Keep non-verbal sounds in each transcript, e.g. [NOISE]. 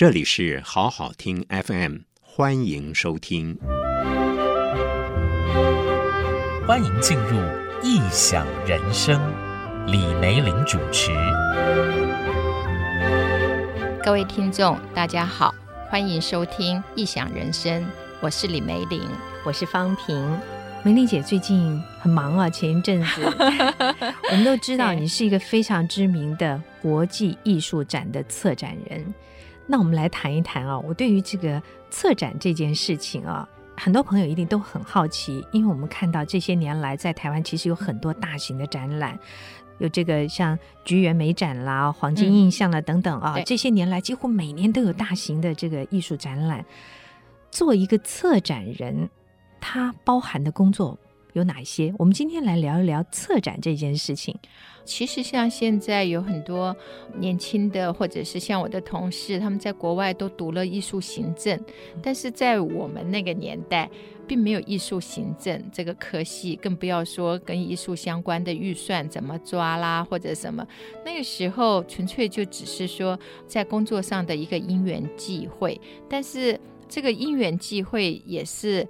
这里是好好听 FM，欢迎收听，欢迎进入异想人生，李梅玲主持。各位听众，大家好，欢迎收听异想人生，我是李梅玲，我是方平。梅玲姐最近很忙啊，前一阵子 [LAUGHS] 我们都知道你是一个非常知名的国际艺术展的策展人。那我们来谈一谈啊，我对于这个策展这件事情啊，很多朋友一定都很好奇，因为我们看到这些年来在台湾其实有很多大型的展览，有这个像菊园美展啦、黄金印象啦等等啊，嗯、这些年来几乎每年都有大型的这个艺术展览。做一个策展人。他包含的工作有哪些？我们今天来聊一聊策展这件事情。其实像现在有很多年轻的，或者是像我的同事，他们在国外都读了艺术行政，但是在我们那个年代，并没有艺术行政这个科系，更不要说跟艺术相关的预算怎么抓啦，或者什么。那个时候纯粹就只是说在工作上的一个因缘际会，但是这个因缘际会也是。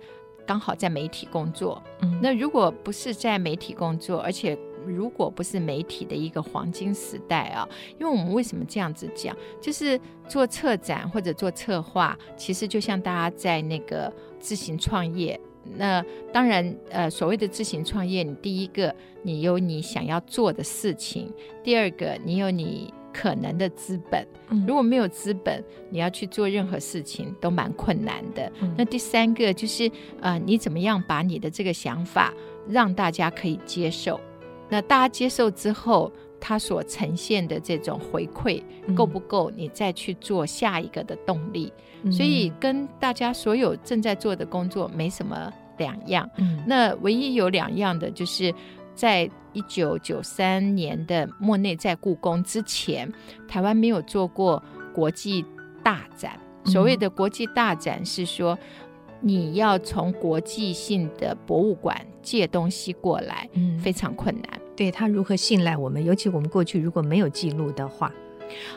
刚好在媒体工作，嗯，那如果不是在媒体工作，而且如果不是媒体的一个黄金时代啊，因为我们为什么这样子讲，就是做策展或者做策划，其实就像大家在那个自行创业，那当然，呃，所谓的自行创业，你第一个你有你想要做的事情，第二个你有你。可能的资本，如果没有资本，你要去做任何事情都蛮困难的。嗯、那第三个就是，呃，你怎么样把你的这个想法让大家可以接受？那大家接受之后，他所呈现的这种回馈够不够？你再去做下一个的动力。嗯、所以跟大家所有正在做的工作没什么两样。嗯、那唯一有两样的就是。在一九九三年的莫内在故宫之前，台湾没有做过国际大展。所谓的国际大展是说，你要从国际性的博物馆借东西过来，嗯，非常困难。对，他如何信赖我们？尤其我们过去如果没有记录的话。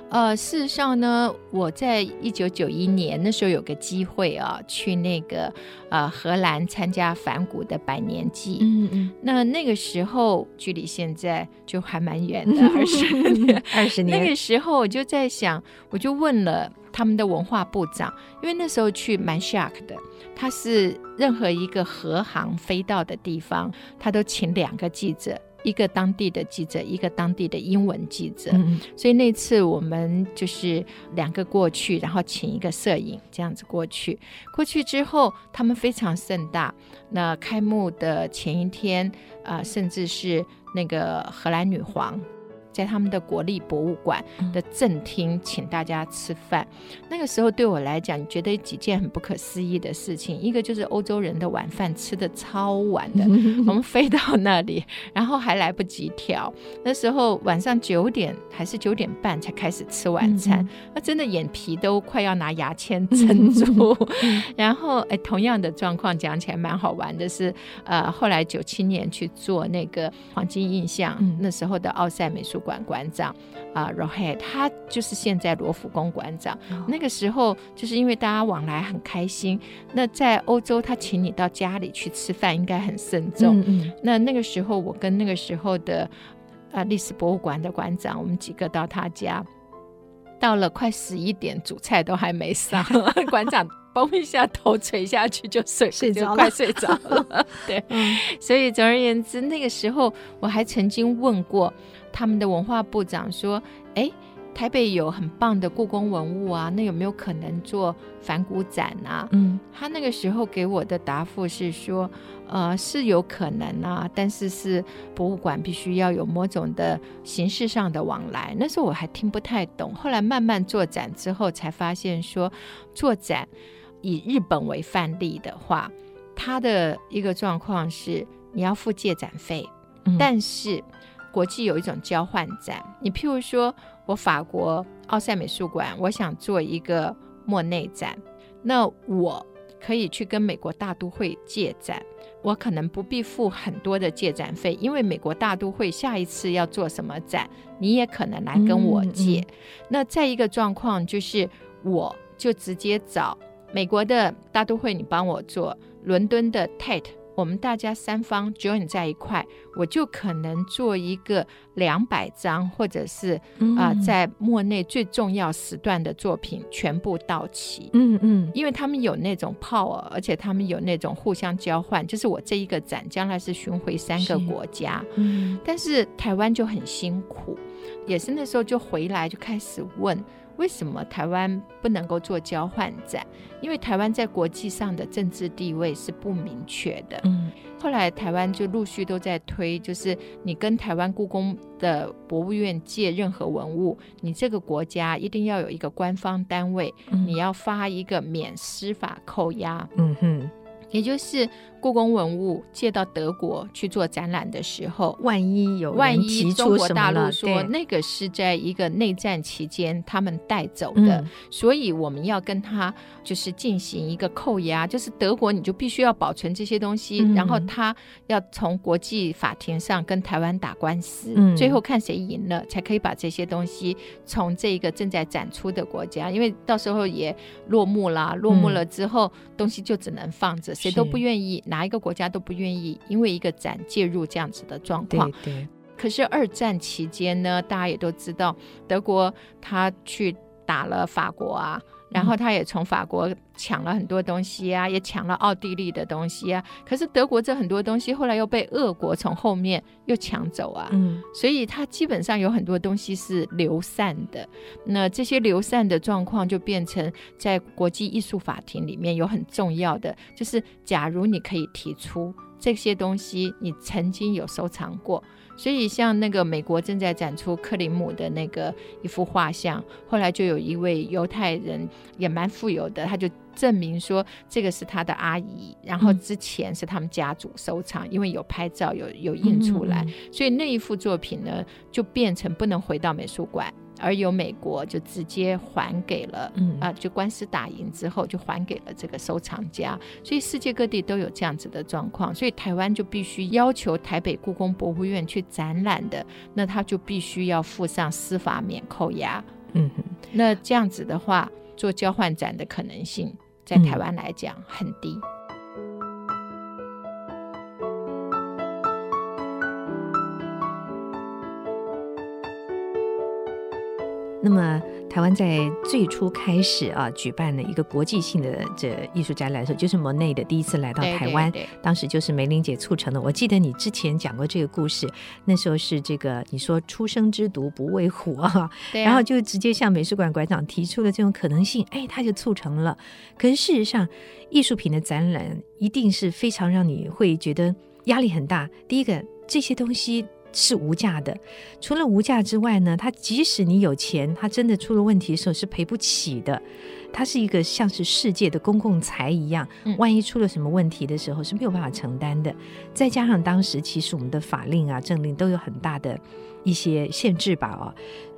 呃，事实上呢，我在一九九一年那时候有个机会啊，去那个呃荷兰参加反谷的百年祭。嗯嗯。那那个时候距离现在就还蛮远的，[LAUGHS] 二十年，[LAUGHS] 二十年。那个时候我就在想，我就问了他们的文化部长，因为那时候去蛮 shock 的，他是任何一个荷航飞到的地方，他都请两个记者。一个当地的记者，一个当地的英文记者，嗯、所以那次我们就是两个过去，然后请一个摄影这样子过去。过去之后，他们非常盛大。那开幕的前一天，啊、呃，甚至是那个荷兰女皇。在他们的国立博物馆的正厅，请大家吃饭。那个时候对我来讲，你觉得几件很不可思议的事情。一个就是欧洲人的晚饭吃的超晚的，[LAUGHS] 我们飞到那里，然后还来不及调。那时候晚上九点还是九点半才开始吃晚餐，那真的眼皮都快要拿牙签撑住。[LAUGHS] 然后，哎，同样的状况讲起来蛮好玩的是，呃，后来九七年去做那个黄金印象，那时候的奥赛美术馆馆长啊，Rohet，他就是现在罗浮宫馆长。Oh. 那个时候，就是因为大家往来很开心。那在欧洲，他请你到家里去吃饭，应该很慎重。嗯嗯。那那个时候，我跟那个时候的啊历史博物馆的馆长，我们几个到他家，到了快十一点，主菜都还没上，[LAUGHS] 馆长嘣一下头垂下去就睡，睡着了，快睡着了。[LAUGHS] 对，嗯、所以总而言之，那个时候我还曾经问过。他们的文化部长说：“哎，台北有很棒的故宫文物啊，那有没有可能做反古展啊？”嗯，他那个时候给我的答复是说：“呃，是有可能啊，但是是博物馆必须要有某种的形式上的往来。”那时候我还听不太懂，后来慢慢做展之后才发现说，做展以日本为范例的话，它的一个状况是你要付借展费，嗯、但是。国际有一种交换展，你譬如说，我法国奥赛美术馆，我想做一个莫内展，那我可以去跟美国大都会借展，我可能不必付很多的借展费，因为美国大都会下一次要做什么展，你也可能来跟我借。嗯嗯、那再一个状况就是，我就直接找美国的大都会，你帮我做伦敦的 Tate。我们大家三方 join 在一块，我就可能做一个两百张，或者是啊、嗯呃，在莫内最重要时段的作品全部到齐。嗯嗯，因为他们有那种 power，而且他们有那种互相交换。就是我这一个展将来是巡回三个国家，嗯，但是台湾就很辛苦，也是那时候就回来就开始问。为什么台湾不能够做交换展？因为台湾在国际上的政治地位是不明确的。嗯，后来台湾就陆续都在推，就是你跟台湾故宫的博物院借任何文物，你这个国家一定要有一个官方单位，嗯，你要发一个免司法扣押。嗯哼，也就是。故宫文物借到德国去做展览的时候，万一有万一中国大陆说那个是在一个内战期间他们带走的，嗯，所以我们要跟他就是进行一个扣押，就是德国你就必须要保存这些东西，嗯，然后他要从国际法庭上跟台湾打官司，嗯，最后看谁赢了才可以把这些东西从这个正在展出的国家，因为到时候也落幕啦，落幕了之后，嗯，东西就只能放着，谁都不愿意。哪一个国家都不愿意因为一个展介入这样子的状况。对对。可是二战期间呢，大家也都知道，德国他去打了法国啊。然后他也从法国抢了很多东西啊，也抢了奥地利的东西啊。可是德国这很多东西后来又被俄国从后面又抢走啊。嗯，所以他基本上有很多东西是流散的。那这些流散的状况就变成在国际艺术法庭里面有很重要的，就是假如你可以提出这些东西，你曾经有收藏过。所以，像那个美国正在展出克林姆的那个一幅画像，后来就有一位犹太人也蛮富有的，他就证明说这个是他的阿姨，然后之前是他们家族收藏，因为有拍照有有印出来，所以那一幅作品呢就变成不能回到美术馆。而由美国就直接还给了，嗯。啊，就官司打赢之后就还给了这个收藏家，所以世界各地都有这样子的状况，所以台湾就必须要求台北故宫博物院去展览的，那他就必须要附上司法免扣押，嗯，那这样子的话，做交换展的可能性在台湾来讲很低。那么，台湾在最初开始啊，举办了一个国际性的这艺术展览的时候，就是莫内的第一次来到台湾，对对对，当时就是梅玲姐促成的。我记得你之前讲过这个故事，那时候是这个你说“初生之犊不畏虎”啊，然后就直接向美术馆馆长提出了这种可能性，哎，他就促成了。可是事实上，艺术品的展览一定是非常让你会觉得压力很大。第一个，这些东西。是无价的，除了无价之外呢，它即使你有钱，它真的出了问题的时候是赔不起的。它是一个像是世界的公共财一样，万一出了什么问题的时候是没有办法承担的。再加上当时其实我们的法令啊、政令都有很大的一些限制吧，哦，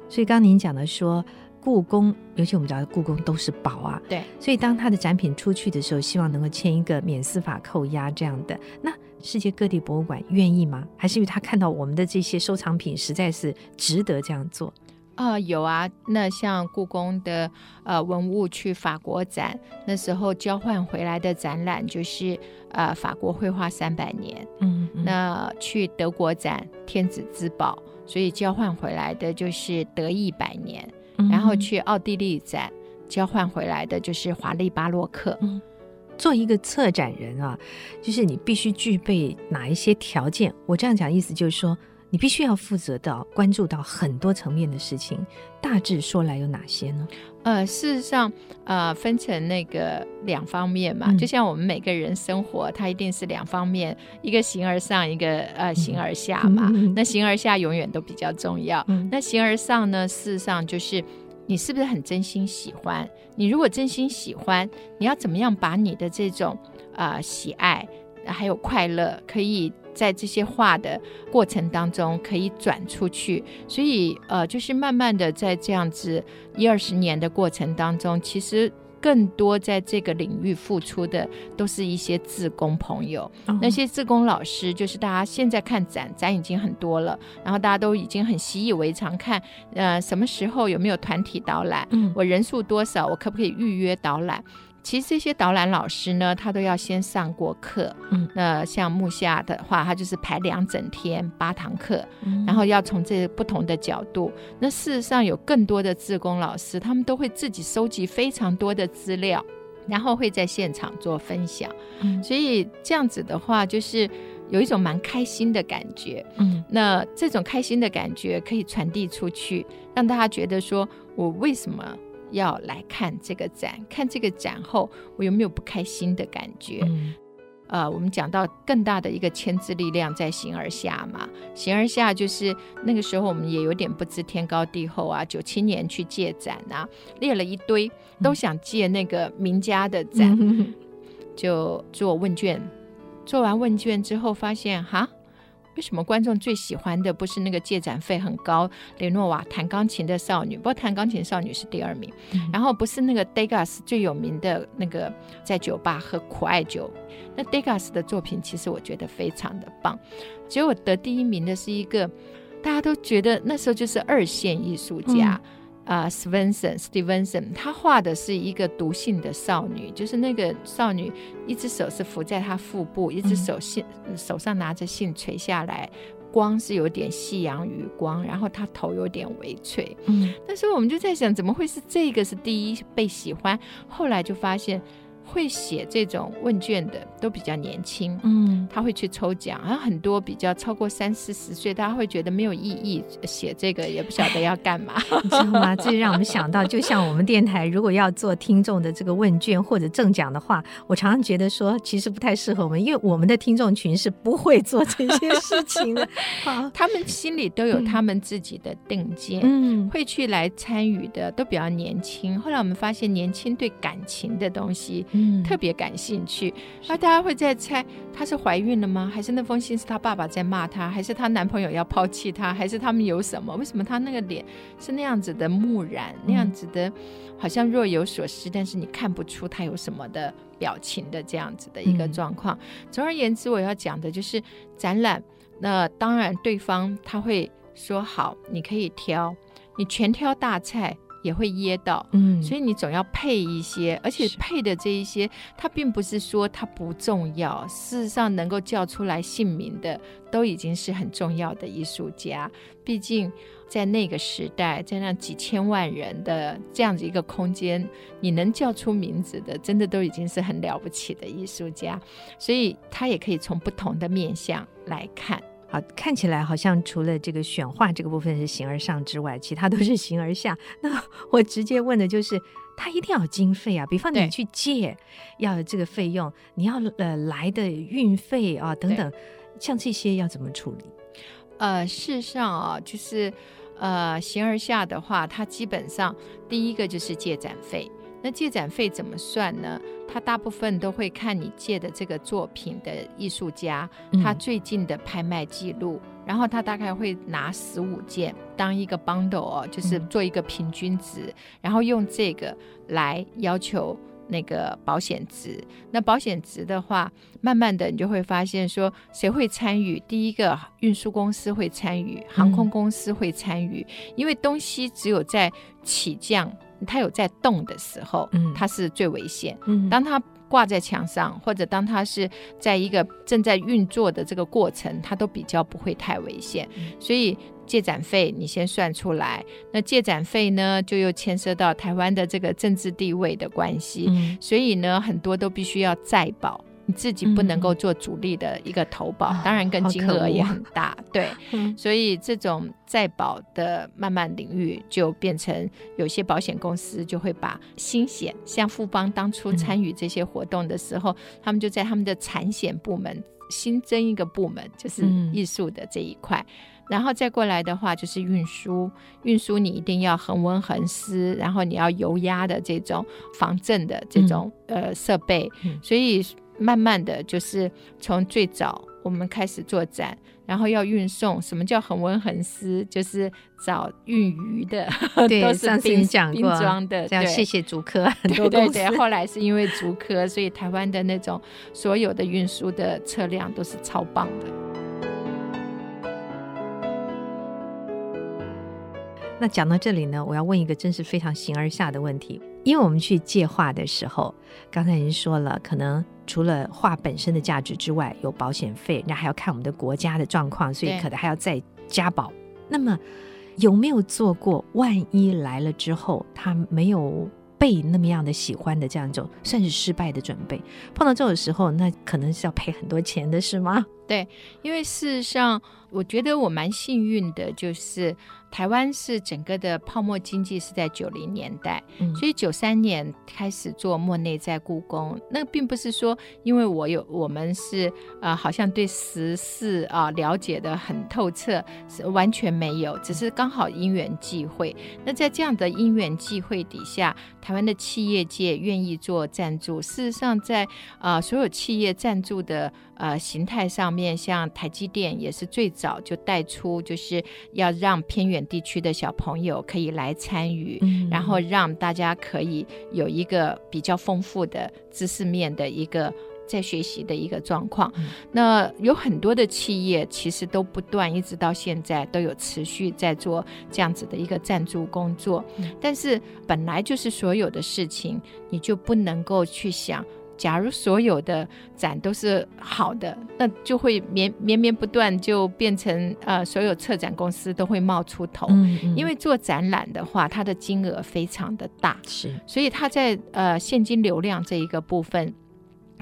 所以刚刚您讲的说，故宫，尤其我们知道故宫都是宝啊，对，所以当他的展品出去的时候，希望能够签一个免司法扣押这样的那。世界各地博物馆愿意吗？还是因为他看到我们的这些收藏品实在是值得这样做？啊、呃，有啊。那像故宫的呃文物去法国展，那时候交换回来的展览就是呃法国绘画三百年。嗯，嗯，那去德国展天子之宝，所以交换回来的就是德意百年。嗯、然后去奥地利展，交换回来的就是华丽巴洛克。嗯做一个策展人啊，就是你必须具备哪一些条件？我这样讲意思就是说，你必须要负责到关注到很多层面的事情。大致说来有哪些呢？呃，事实上，呃，分成那个两方面嘛，嗯、就像我们每个人生活，它一定是两方面，一个形而上，一个呃形而下嘛。嗯、那形而下永远都比较重要。嗯、那形而上呢，事实上就是。你是不是很真心喜欢？你如果真心喜欢，你要怎么样把你的这种啊、呃、喜爱还有快乐，可以在这些画的过程当中可以转出去？所以呃，就是慢慢的在这样子一二十年的过程当中，其实更多在这个领域付出的都是一些自工朋友。哦、那些自工老师，就是大家现在看展，展已经很多了，然后大家都已经很习以为常看，呃，什么时候有没有团体导览？嗯，我人数多少，我可不可以预约导览？其实这些导览老师呢，他都要先上过课。嗯，那像木下的话，他就是排两整天八堂课，嗯、然后要从这不同的角度。那事实上有更多的志工老师，他们都会自己收集非常多的资料，然后会在现场做分享。嗯，所以这样子的话，就是有一种蛮开心的感觉。嗯，那这种开心的感觉可以传递出去，让大家觉得说我为什么。要来看这个展，看这个展后，我有没有不开心的感觉？嗯，呃，我们讲到更大的一个牵制力量在形而下嘛，形而下就是那个时候我们也有点不知天高地厚啊。九七年去借展啊，列了一堆，都想借那个名家的展，嗯、[LAUGHS] 就做问卷，做完问卷之后发现哈。为什么观众最喜欢的不是那个借展费很高，雷诺瓦弹钢琴的少女，不过弹钢琴少女是第二名，嗯、然后不是那个 Degas 最有名的那个在酒吧喝苦艾酒，那 Degas 的作品其实我觉得非常的棒，结果得第一名的是一个大家都觉得那时候就是二线艺术家。嗯啊、呃、，Svenson Stevenson，他画的是一个毒性的少女，就是那个少女，一只手是扶在她腹部，一只手信、嗯、手上拿着信垂下来，光是有点夕阳余光，然后她头有点微垂。嗯，那时候我们就在想，怎么会是这个是第一被喜欢？后来就发现。会写这种问卷的都比较年轻，嗯，他会去抽奖，然后很多比较超过三四十岁，大家会觉得没有意义，写这个也不晓得要干嘛，[LAUGHS] 你知道吗？这让我们想到，就像我们电台如果要做听众的这个问卷或者赠奖的话，我常常觉得说，其实不太适合我们，因为我们的听众群是不会做这些事情的，[LAUGHS] 好，他们心里都有他们自己的定见，嗯，会去来参与的都比较年轻。后来我们发现，年轻对感情的东西。嗯，特别感兴趣，那大家会在猜，她是怀孕了吗？还是那封信是她爸爸在骂她？还是她男朋友要抛弃她？还是他们有什么？为什么她那个脸是那样子的木然，那样子的，好像若有所思，但是你看不出她有什么的表情的这样子的一个状况。总而言之，我要讲的就是展览。那当然，对方他会说好，你可以挑，你全挑大菜。也会噎到，嗯，所以你总要配一些，而且配的这一些，它并不是说它不重要，事实上能够叫出来姓名的，都已经是很重要的艺术家。毕竟在那个时代，在那几千万人的这样子一个空间，你能叫出名字的，真的都已经是很了不起的艺术家。所以他也可以从不同的面相来看。好，看起来好像除了这个选画这个部分是形而上之外，其他都是形而下。那我直接问的就是，他一定要有经费啊，比方你去借要有这个费用，你要呃来的运费啊等等，像这些要怎么处理？呃，事实上啊，就是呃形而下的话，它基本上第一个就是借展费。那借展费怎么算呢？他大部分都会看你借的这个作品的艺术家，他最近的拍卖记录，嗯、然后他大概会拿十五件当一个 bundle 哦，就是做一个平均值，嗯、然后用这个来要求那个保险值。那保险值的话，慢慢的你就会发现说，谁会参与？第一个运输公司会参与，航空公司会参与，嗯、因为东西只有在起降。它有在动的时候，嗯，它是最危险。嗯，当它挂在墙上，或者当它是在一个正在运作的这个过程，它都比较不会太危险。嗯，所以借展费你先算出来，那借展费呢，就又牵涉到台湾的这个政治地位的关系。嗯，所以呢，很多都必须要再保。你自己不能够做主力的一个投保，嗯、当然跟金额也很大，啊、[LAUGHS] 对，嗯、所以这种再保的慢慢领域就变成有些保险公司就会把新险，像富邦当初参与这些活动的时候，嗯、他们就在他们的产险部门新增一个部门，就是艺术的这一块，嗯、然后再过来的话就是运输，运输你一定要恒温恒湿，然后你要油压的这种防震的这种、嗯、呃设备，所以。慢慢的就是从最早我们开始做展，然后要运送。什么叫恒温恒湿？就是找运鱼的，[LAUGHS] [LAUGHS] 对，都是冰讲过冰装的。这样谢谢竹科，对对对。后来是因为竹科，所以台湾的那种所有的运输的车辆都是超棒的。那讲到这里呢，我要问一个真是非常形而下的问题，因为我们去借画的时候，刚才已经说了，可能除了画本身的价值之外，有保险费，那还要看我们的国家的状况，所以可能还要再加保。那么有没有做过，万一来了之后，他没有被那么样的喜欢的这样一种，算是失败的准备？碰到这种时候，那可能是要赔很多钱的，是吗？对，因为事实上，我觉得我蛮幸运的，就是。台湾是整个的泡沫经济是在九零年代，嗯、所以九三年开始做莫内在故宫。那并不是说因为我有我们是啊、呃，好像对时事啊了解的很透彻，是完全没有，只是刚好因缘际会。那在这样的因缘际会底下，台湾的企业界愿意做赞助。事实上在，啊所有企业赞助的呃形态上面，像台积电也是最早就带出，就是要让偏远。地区的小朋友可以来参与，嗯、然后让大家可以有一个比较丰富的知识面的一个在学习的一个状况。嗯、那有很多的企业其实都不断一直到现在都有持续在做这样子的一个赞助工作，嗯、但是本来就是所有的事情，你就不能够去想。假如所有的展都是好的，那就会绵绵绵不断，就变成呃，所有策展公司都会冒出头。嗯嗯。因为做展览的话，它的金额非常的大，是，所以它在呃现金流量这一个部分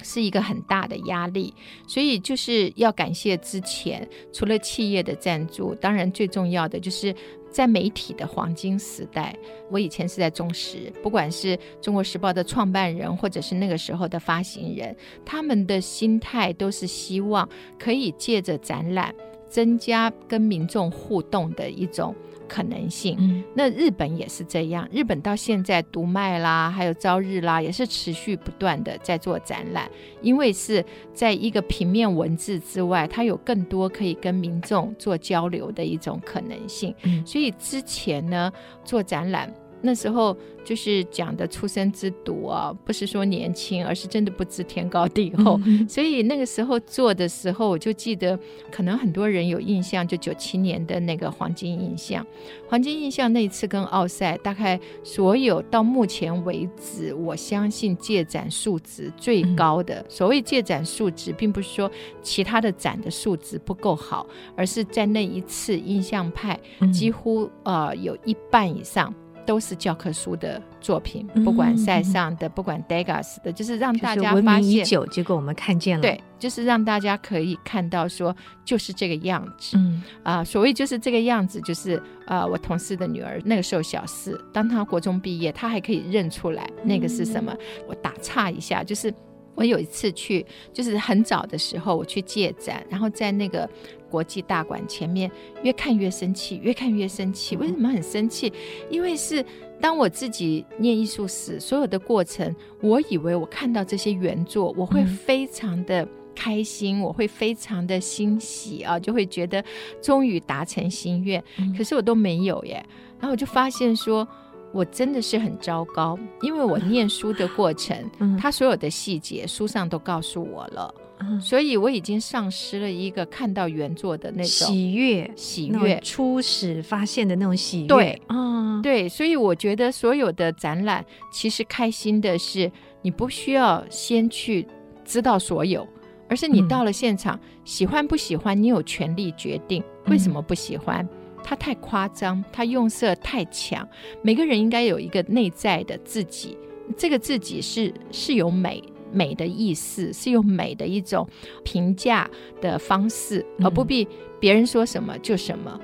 是一个很大的压力。所以就是要感谢之前除了企业的赞助，当然最重要的就是。在媒体的黄金时代，我以前是在中时，不管是中国时报的创办人，或者是那个时候的发行人，他们的心态都是希望可以借着展览，增加跟民众互动的一种。可能性，嗯，那日本也是这样。日本到现在读卖啦，还有朝日啦，也是持续不断的在做展览，因为是在一个平面文字之外，它有更多可以跟民众做交流的一种可能性。嗯，所以之前呢，做展览。那时候就是讲的出生之犊啊，不是说年轻，而是真的不知天高地厚。嗯、[LAUGHS] 所以那个时候做的时候，我就记得，可能很多人有印象，就九七年的那个黄金印象。黄金印象那一次跟奥赛，大概所有到目前为止，我相信借展数值最高的。嗯、所谓借展数值，并不是说其他的展的数值不够好，而是在那一次印象派几乎呃有一半以上。都是教科书的作品，不管塞尚的，嗯、不管 Degas 的，就是让大家发现已久，结果我们看见了，对，就是让大家可以看到说，就是这个样子。嗯啊、呃，所谓就是这个样子，就是啊、呃，我同事的女儿那个时候小四，当她国中毕业，她还可以认出来那个是什么。嗯、我打岔一下，就是我有一次去，就是很早的时候我去借展，然后在那个。国际大馆前面，越看越生气，越看越生气。为什么很生气？因为是当我自己念艺术史，所有的过程，我以为我看到这些原作，我会非常的开心，嗯、我会非常的欣喜啊，就会觉得终于达成心愿。可是我都没有耶。然后我就发现说，我真的是很糟糕，因为我念书的过程，嗯、他所有的细节书上都告诉我了。所以我已经丧失了一个看到原作的那种喜悦，喜悦初始发现的那种喜悦。对，嗯，对，所以我觉得所有的展览其实开心的是，你不需要先去知道所有，而是你到了现场，嗯、喜欢不喜欢，你有权利决定。为什么不喜欢？它太夸张，它用色太强。每个人应该有一个内在的自己，这个自己是是有美。美的意思是用美的一种评价的方式，而不必别人说什么就什么。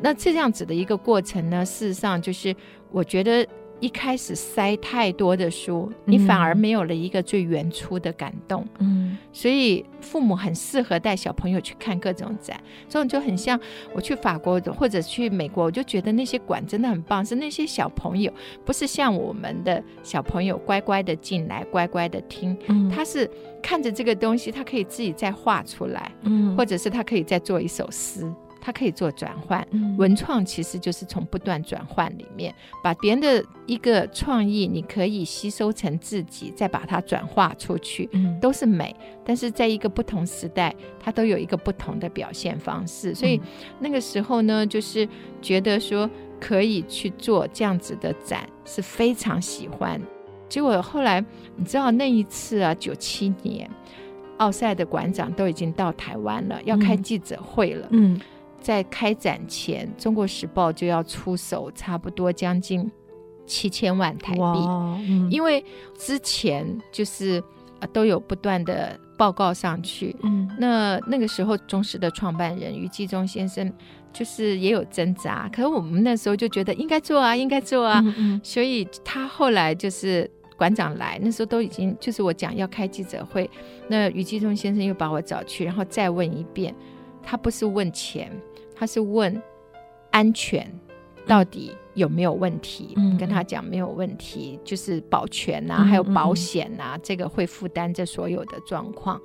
那这样子的一个过程呢，事实上就是我觉得一开始塞太多的书，你反而没有了一个最原初的感动。嗯，所以父母很适合带小朋友去看各种展，这种就很像我去法国或者去美国，我就觉得那些馆真的很棒，是那些小朋友不是像我们的小朋友乖乖的进来，乖乖的听，嗯，他是看着这个东西，他可以自己再画出来，嗯，或者是他可以再做一首诗。它可以做转换，文创其实就是从不断转换里面，把别人的一个创意，你可以吸收成自己，再把它转化出去，都是美。但是在一个不同时代，它都有一个不同的表现方式。所以那个时候呢，就是觉得说可以去做这样子的展，是非常喜欢。结果后来你知道那一次啊，九七年，奥赛的馆长都已经到台湾了，要开记者会了，嗯。在开展前，《中国时报》就要出手，差不多将近七千万台币。嗯、因为之前就是都有不断的报告上去。嗯，那那个时候，中时的创办人余纪忠先生就是也有挣扎，可是我们那时候就觉得应该做啊，应该做啊。嗯嗯，所以他后来就是馆长来，那时候都已经就是我讲要开记者会，那余纪忠先生又把我找去，然后再问一遍。他不是问钱，他是问安全到底有没有问题。嗯，跟他讲没有问题，就是保全呐、啊，还有保险呐、这个会负担这所有的状况。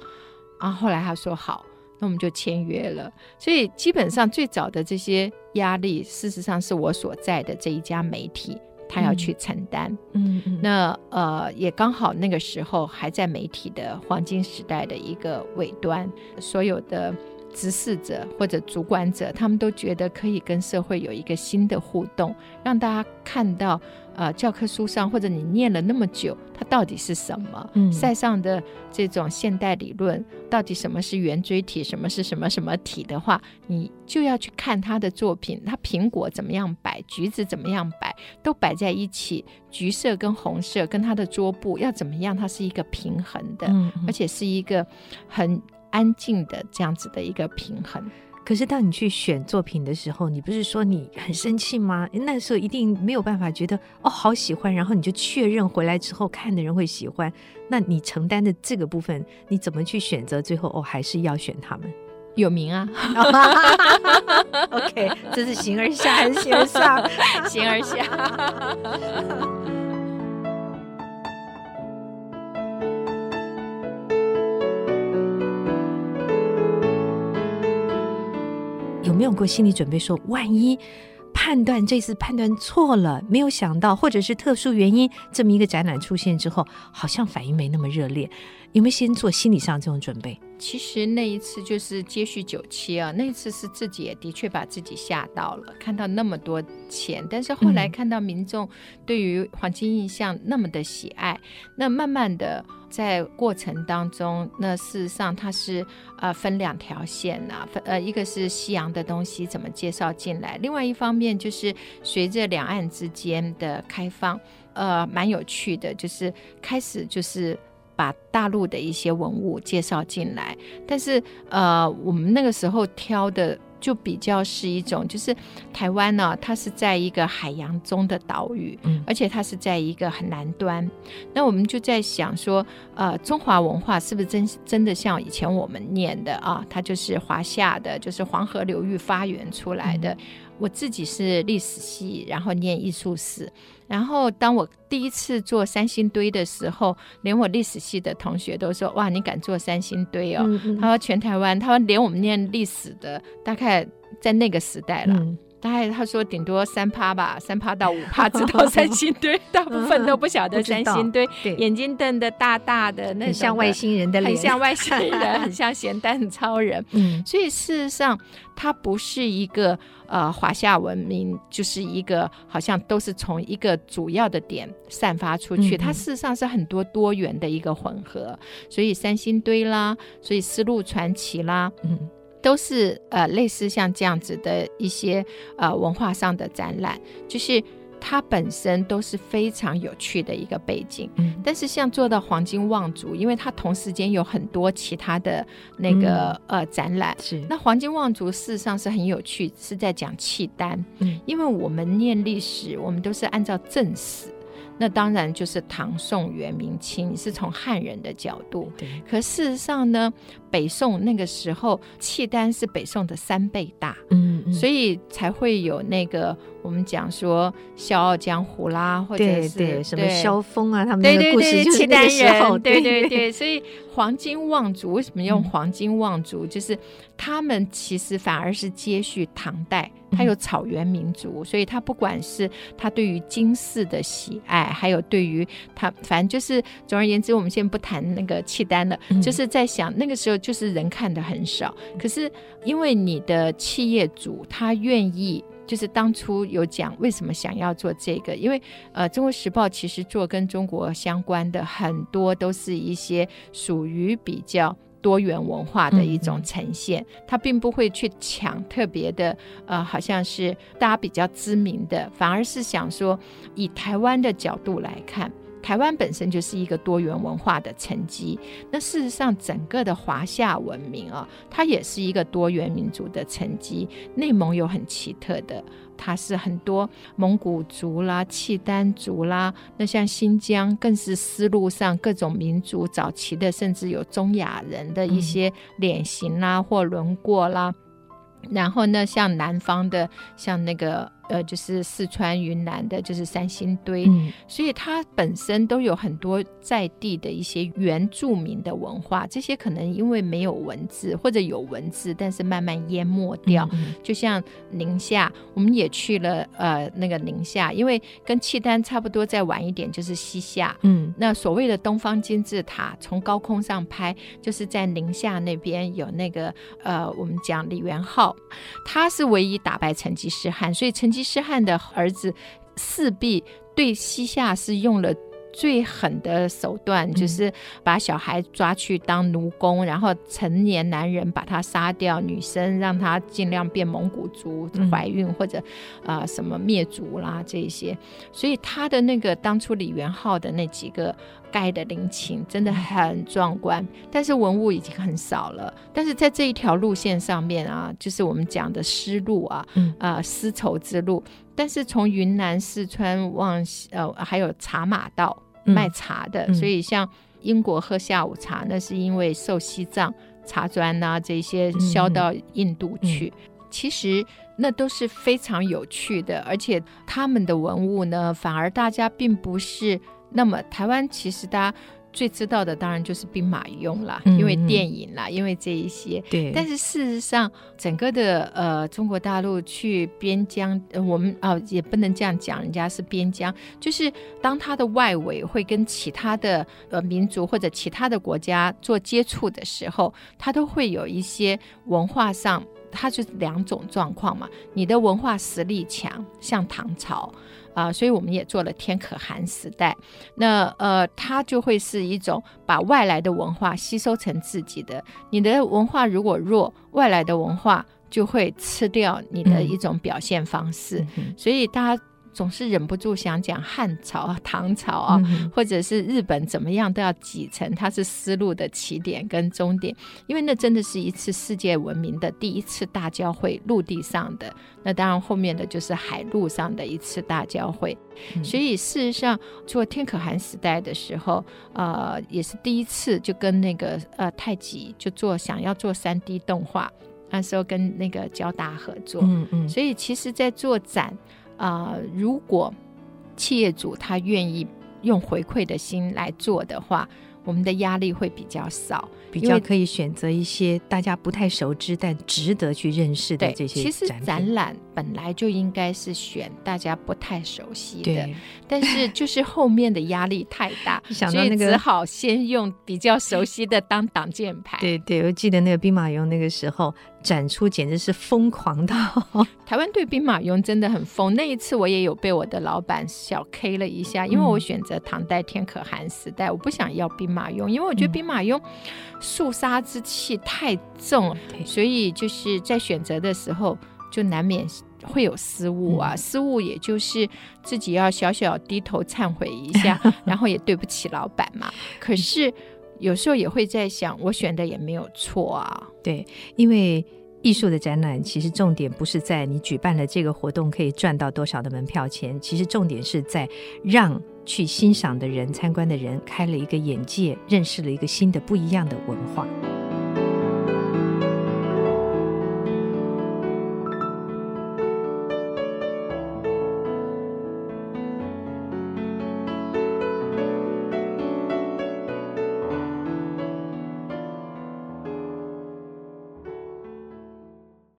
然后后来他说好，那我们就签约了。所以基本上最早的这些压力，事实上是我所在的这一家媒体他要去承担。嗯，嗯，那呃也刚好那个时候还在媒体的黄金时代的一个尾端，所有的。执事者或者主管者，他们都觉得可以跟社会有一个新的互动，让大家看到，呃，教科书上或者你念了那么久，它到底是什么？嗯，塞尚的这种现代理论，到底什么是圆锥体，什么是什么什么体的话，你就要去看他的作品，他苹果怎么样摆，橘子怎么样摆，都摆在一起，橘色跟红色跟他的桌布要怎么样，它是一个平衡的，嗯嗯，而且是一个很。安静的这样子的一个平衡。可是当你去选作品的时候，你不是说你很生气吗？那时候一定没有办法觉得哦，好喜欢，然后你就确认回来之后看的人会喜欢。那你承担的这个部分，你怎么去选择？最后哦，还是要选他们？有名啊。[LAUGHS] OK，这是形而下还是形而上？[LAUGHS] 形而下。没有过心理准备说，说万一判断这次判断错了，没有想到，或者是特殊原因，这么一个展览出现之后，好像反应没那么热烈，有没有先做心理上这种准备？其实那一次就是接续九七啊，那一次是自己也的确把自己吓到了，看到那么多钱，但是后来看到民众对于黄金印象那么的喜爱，那慢慢的在过程当中，那事实上它是呃分两条线呐、分呃一个是西洋的东西怎么介绍进来，另外一方面就是随着两岸之间的开放，呃蛮有趣的，就是开始就是。把大陆的一些文物介绍进来，但是呃，我们那个时候挑的就比较是一种，就是台湾呢，它是在一个海洋中的岛屿，嗯，而且它是在一个很南端，那我们就在想说，呃，中华文化是不是真真的像以前我们念的啊？它就是华夏的，就是黄河流域发源出来的。嗯我自己是历史系，然后念艺术史。然后当我第一次做三星堆的时候，连我历史系的同学都说：“哇，你敢做三星堆哦？”嗯嗯，他说：“全台湾，他说连我们念历史的，大概在那个时代了。嗯”大概他说顶多三趴吧，[LAUGHS] 三趴到五趴直到 [LAUGHS] 三星堆，[LAUGHS] 大部分都不晓得三星堆。眼睛瞪得大大的，那像外星人的脸，很像外星人，很像咸蛋超人。嗯，所以事实上，它不是一个呃华夏文明，就是一个好像都是从一个主要的点散发出去。它事实上是很多多元的一个混合。所以三星堆啦，所以丝路传奇啦，嗯。都是呃类似像这样子的一些呃文化上的展览，就是它本身都是非常有趣的一个背景。嗯，但是像做到黄金望族，因为它同时间有很多其他的那个、嗯、呃展览，是那黄金望族事实上是很有趣，是在讲契丹。嗯，因为我们念历史，我们都是按照正史。那当然就是唐宋元明清，你是从汉人的角度。对。可事实上呢，北宋那个时候契丹是北宋的三倍大，嗯，嗯，所以才会有那个我们讲说笑傲江湖啦，或者是什么萧峰啊，他们的故事就是那个时候，对对对，所以黄金望族为什么用黄金望族？嗯、就是他们其实反而是接续唐代，他有草原民族，嗯、所以他不管是他对于金饰的喜爱，还有对于他，反正就是总而言之，我们先不谈那个契丹了，嗯、就是在想那个时候就是人看的很少，可是因为你的企业主他愿意。就是当初有讲为什么想要做这个，因为呃，《中国时报》其实做跟中国相关的很多都是一些属于比较多元文化的一种呈现，它并不会去抢特别的呃，好像是大家比较知名的，反而是想说以台湾的角度来看。台湾本身就是一个多元文化的沉积，那事实上整个的华夏文明啊，它也是一个多元民族的沉积。内蒙有很奇特的，它是很多蒙古族啦、契丹族啦，那像新疆更是丝路上各种民族早期的，甚至有中亚人的一些脸型啦或轮廓啦。然后呢，像南方的，像那个。呃，就是四川、云南的，就是三星堆，嗯、所以它本身都有很多在地的一些原住民的文化。这些可能因为没有文字，或者有文字，但是慢慢淹没掉。就像宁夏，我们也去了，呃，那个宁夏，因为跟契丹差不多，再晚一点就是西夏。嗯，那所谓的东方金字塔，从高空上拍，就是在宁夏那边有那个，呃，我们讲李元昊，他是唯一打败成吉思汗，所以成。成吉思汗的儿子四壁对西夏是用了最狠的手段，嗯、就是把小孩抓去当奴工，然后成年男人把他杀掉，女生让他尽量变蒙古族怀孕、嗯、或者啊、呃、什么灭族啦这些，所以他的那个当初李元昊的那几个。盖的陵寝真的很壮观，但是文物已经很少了。但是在这一条路线上面啊，就是我们讲的丝路啊，嗯、呃，丝绸之路。但是从云南、四川往呃，还有茶马道卖茶的，嗯、所以像英国喝下午茶，那是因为受西藏茶砖啊这些销到印度去。嗯嗯、其实那都是非常有趣的，而且他们的文物呢，反而大家并不是。那么台湾其实大家最知道的当然就是兵马俑啦，因为电影啦，因为这一些。对。但是事实上，整个的呃中国大陆去边疆，呃、我们啊、呃、也不能这样讲，人家是边疆，就是当它的外围会跟其他的呃民族或者其他的国家做接触的时候，它都会有一些文化上，它就是两种状况嘛。你的文化实力强，像唐朝。啊、呃，所以我们也做了天可汗时代，那呃，它就会是一种把外来的文化吸收成自己的。你的文化如果弱，外来的文化就会吃掉你的一种表现方式。所以大家。总是忍不住想讲汉朝啊、唐朝啊，嗯、或者是日本怎么样都要挤成它是丝路的起点跟终点，因为那真的是一次世界文明的第一次大交汇，陆地上的。那当然后面的就是海陆上的一次大交汇。嗯、所以事实上，做天可汗时代的时候，呃，也是第一次就跟那个呃太极就做想要做三 D 动画，那时候跟那个交大合作。嗯嗯。所以其实，在做展。啊、呃，如果企业主他愿意用回馈的心来做的话，我们的压力会比较少，比较可以选择一些大家不太熟知但值得去认识的这些。其实展览本来就应该是选大家不太熟悉的，但是就是后面的压力太大，[LAUGHS] 想到那个只好先用比较熟悉的当挡箭牌。对对，我记得那个兵马俑那个时候。展出简直是疯狂到，[LAUGHS] 台湾对兵马俑真的很疯。那一次我也有被我的老板小 K 了一下，因为我选择唐代天可汗时代，我不想要兵马俑，因为我觉得兵马俑肃杀之气太重，所以就是在选择的时候就难免会有失误啊。失误也就是自己要小小低头忏悔一下，[LAUGHS] 然后也对不起老板嘛。可是。有时候也会在想，我选的也没有错啊。对，因为艺术的展览其实重点不是在你举办了这个活动可以赚到多少的门票钱，其实重点是在让去欣赏的人、参观的人开了一个眼界，认识了一个新的不一样的文化。